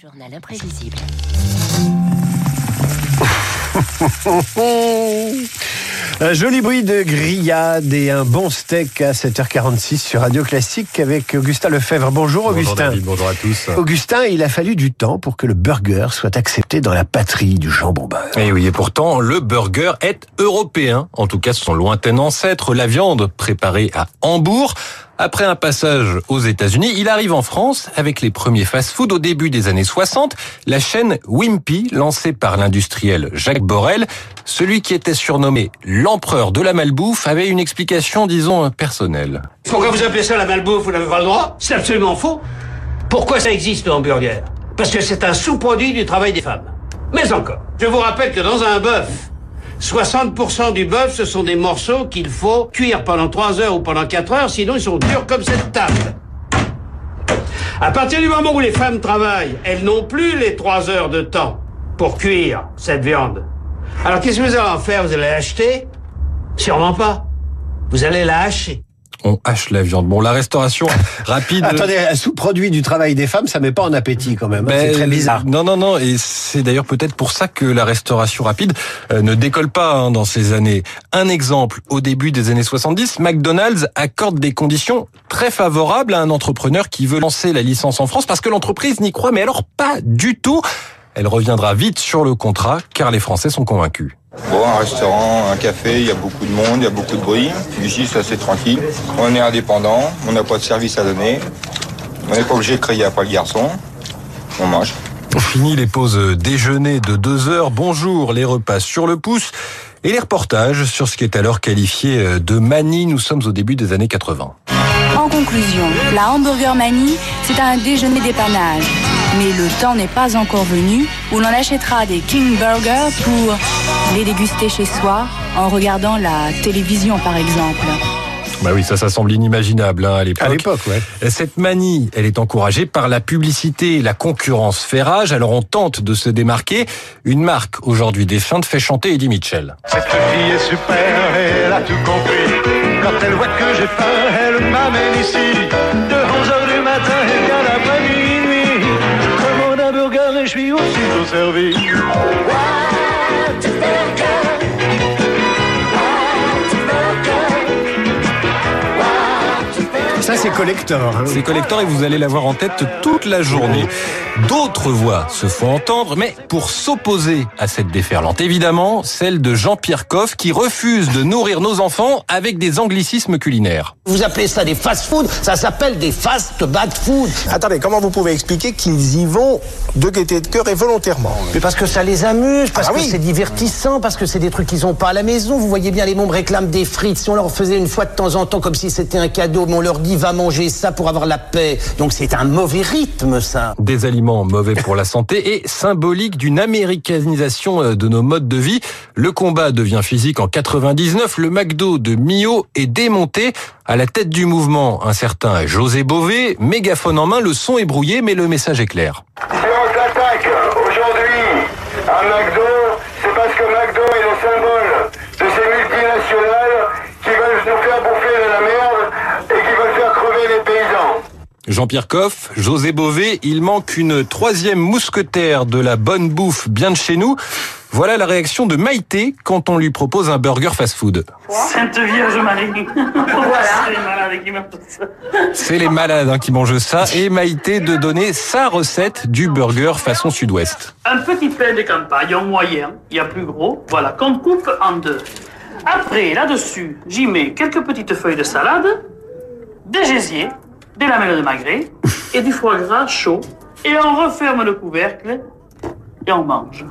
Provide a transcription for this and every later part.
journal imprévisible. Un joli bruit de grillade et un bon steak à 7h46 sur Radio Classique avec Augustin Lefebvre. Bonjour Bonjour Augustin. David, bonjour à tous. Augustin, il a fallu du temps pour que le burger soit accepté dans la patrie du jambon beurre. Et oui, et pourtant, le burger est européen. En tout cas, son lointain ancêtre, la viande préparée à Hambourg. Après un passage aux États-Unis, il arrive en France avec les premiers fast-food au début des années 60. La chaîne Wimpy, lancée par l'industriel Jacques Borel, celui qui était surnommé l'empereur de la malbouffe, avait une explication, disons, personnelle. Pourquoi vous appelez ça la malbouffe Vous n'avez pas le droit? C'est absolument faux. Pourquoi ça existe le hamburger Parce que c'est un sous-produit du travail des femmes. Mais encore, je vous rappelle que dans un bœuf, 60% du bœuf, ce sont des morceaux qu'il faut cuire pendant 3 heures ou pendant 4 heures, sinon ils sont durs comme cette table. À partir du moment où les femmes travaillent, elles n'ont plus les 3 heures de temps pour cuire cette viande. Alors qu'est-ce que vous allez en faire? Vous allez l'acheter? Sûrement pas. Vous allez la hacher. On hache la viande. Bon, la restauration rapide... Attendez, un sous-produit du travail des femmes, ça met pas en appétit quand même. hein. Ben, c'est très bizarre. Non, non, non. Et c'est d'ailleurs peut-être pour ça que la restauration rapide euh, ne décolle pas hein, dans ces années. Un exemple, au début des années 70, McDonald's accorde des conditions très favorables à un entrepreneur qui veut lancer la licence en France parce que l'entreprise n'y croit, mais alors pas du tout. Elle reviendra vite sur le contrat car les Français sont convaincus. Bon, un restaurant, un café, il y a beaucoup de monde, il y a beaucoup de bruit. Ici, c'est assez tranquille. On est indépendant, on n'a pas de service à donner. On n'est pas obligé de crier après le garçon. On mange. Fini les pauses déjeuner de deux heures. Bonjour, les repas sur le pouce. Et les reportages sur ce qui est alors qualifié de manie. Nous sommes au début des années 80. En conclusion, la Hamburger Manie, c'est un déjeuner d'épanage. Mais le temps n'est pas encore venu où l'on achètera des King Burgers pour les déguster chez soi en regardant la télévision par exemple. Bah oui, ça, ça semble inimaginable hein, à l'époque. À l'époque, ouais. Cette manie, elle est encouragée par la publicité la concurrence fait rage. Alors on tente de se démarquer. Une marque aujourd'hui défunte fait chanter Eddie Mitchell. Cette fille est super, elle a tout compris. Quand elle voit que j'ai faim, elle m'amène ici. servir c'est collector. hein. C'est collector et vous allez l'avoir en tête toute la journée. D'autres voix se font entendre, mais pour s'opposer à cette déferlante, évidemment, celle de Jean-Pierre Coff qui refuse de nourrir nos enfants avec des anglicismes culinaires. Vous appelez ça des fast-food, ça s'appelle des fast bad food. Attendez, comment vous pouvez expliquer qu'ils y vont de gaieté de cœur et volontairement? Mais parce que ça les amuse, parce Ah que oui. c'est divertissant, parce que c'est des trucs qu'ils ont pas à la maison. Vous voyez bien, les mômes réclament des frites. Si on leur faisait une fois de temps en temps comme si c'était un cadeau, mais on leur dit va manger ça pour avoir la paix. Donc c'est un mauvais rythme, ça. Des aliments mauvais pour la santé et symbolique d'une américanisation euh, de nos modes de vie. Le combat devient physique en 99. Le McDo de Mio est démonté. À la tête du mouvement, un certain José Bové, mégaphone en main, le son est brouillé, mais le message est clair. Aujourd'hui à McDo, c'est parce que McDo est le symbole de ces multinationales qui veulent nous faire bouffer de la merde et qui veulent faire crever les paysans. Jean-Pierre Coff, José Bové, il manque une troisième mousquetaire de la bonne bouffe bien de chez nous. Voilà la réaction de Maïté quand on lui propose un burger fast-food. Sainte Vierge Marie. voilà. C'est les malades qui meurent tous. C'est les malades hein, qui mangent ça et Maïté de donner sa recette du burger façon sud-ouest. Un petit pain de campagne en moyen, il y a plus gros, voilà, qu'on coupe en deux. Après, là-dessus, j'y mets quelques petites feuilles de salade, des gésiers, des lamelles de magret et du foie gras chaud. Et on referme le couvercle et on mange.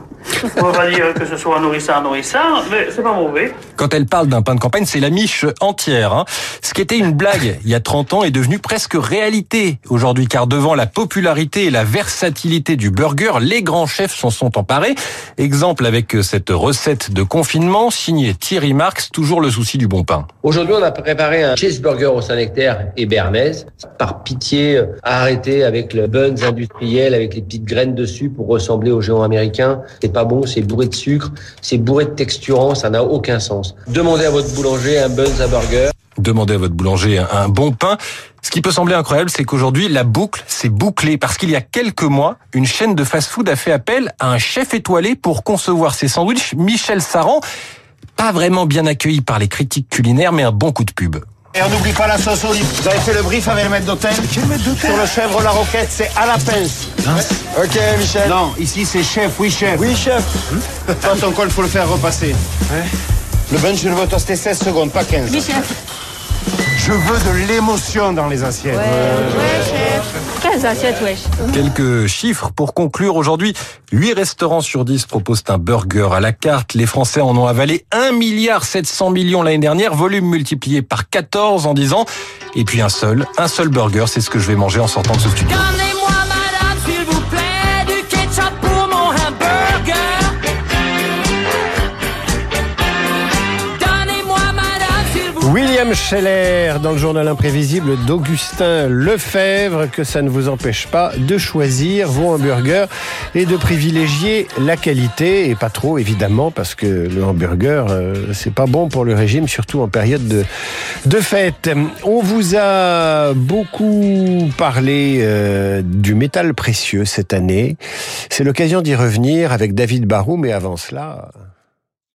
On va pas dire que ce soit nourrissant, nourrissant, mais c'est pas mauvais. Quand elle parle d'un pain de campagne, c'est la miche entière. hein. Ce qui était une blague il y a 30 ans est devenu presque réalité aujourd'hui, car devant la popularité et la versatilité du burger, les grands chefs s'en sont emparés. Exemple avec cette recette de confinement signée Thierry Marx, toujours le souci du bon pain. Aujourd'hui, on a préparé un cheeseburger au Saint-Nectaire et Bernaise. Par pitié, arrêtez avec le buns industriel, avec les petites graines dessus pour ressembler aux géants américains. C'est bon, c'est bourré de sucre, c'est bourré de texturant, ça n'a aucun sens. Demandez à votre boulanger un buns à burger. demandez à votre boulanger un, un bon pain. Ce qui peut sembler incroyable, c'est qu'aujourd'hui, la boucle s'est bouclée parce qu'il y a quelques mois, une chaîne de fast-food a fait appel à un chef étoilé pour concevoir ses sandwichs, Michel Saran. Pas vraiment bien accueilli par les critiques culinaires, mais un bon coup de pub. Et on n'oublie pas la sauce olive. Vous avez fait le brief avec le maître d'hôtel Quel maître d'hôtel Sur le chèvre la roquette, c'est à la pince. Ok, Michel. Non, ici c'est chef, oui chef. Oui, chef. Toi, ton col, faut le faire repasser. Le bunch, je le veux toaster 16 secondes, pas 15. Oui, chef. Je veux de l'émotion dans les assiettes. Ouais, chef. 15 assiettes, wesh. Quelques chiffres pour conclure aujourd'hui. 8 restaurants sur 10 proposent un burger à la carte. Les Français en ont avalé 1 milliard 700 millions l'année dernière, volume multiplié par 14 en 10 ans. Et puis un seul, un seul burger, c'est ce que je vais manger en sortant de ce studio. Scheller dans le journal imprévisible d'Augustin Lefebvre, que ça ne vous empêche pas de choisir vos hamburgers et de privilégier la qualité et pas trop évidemment parce que le hamburger euh, c'est pas bon pour le régime surtout en période de, de fête. On vous a beaucoup parlé euh, du métal précieux cette année. C'est l'occasion d'y revenir avec David Barou mais avant cela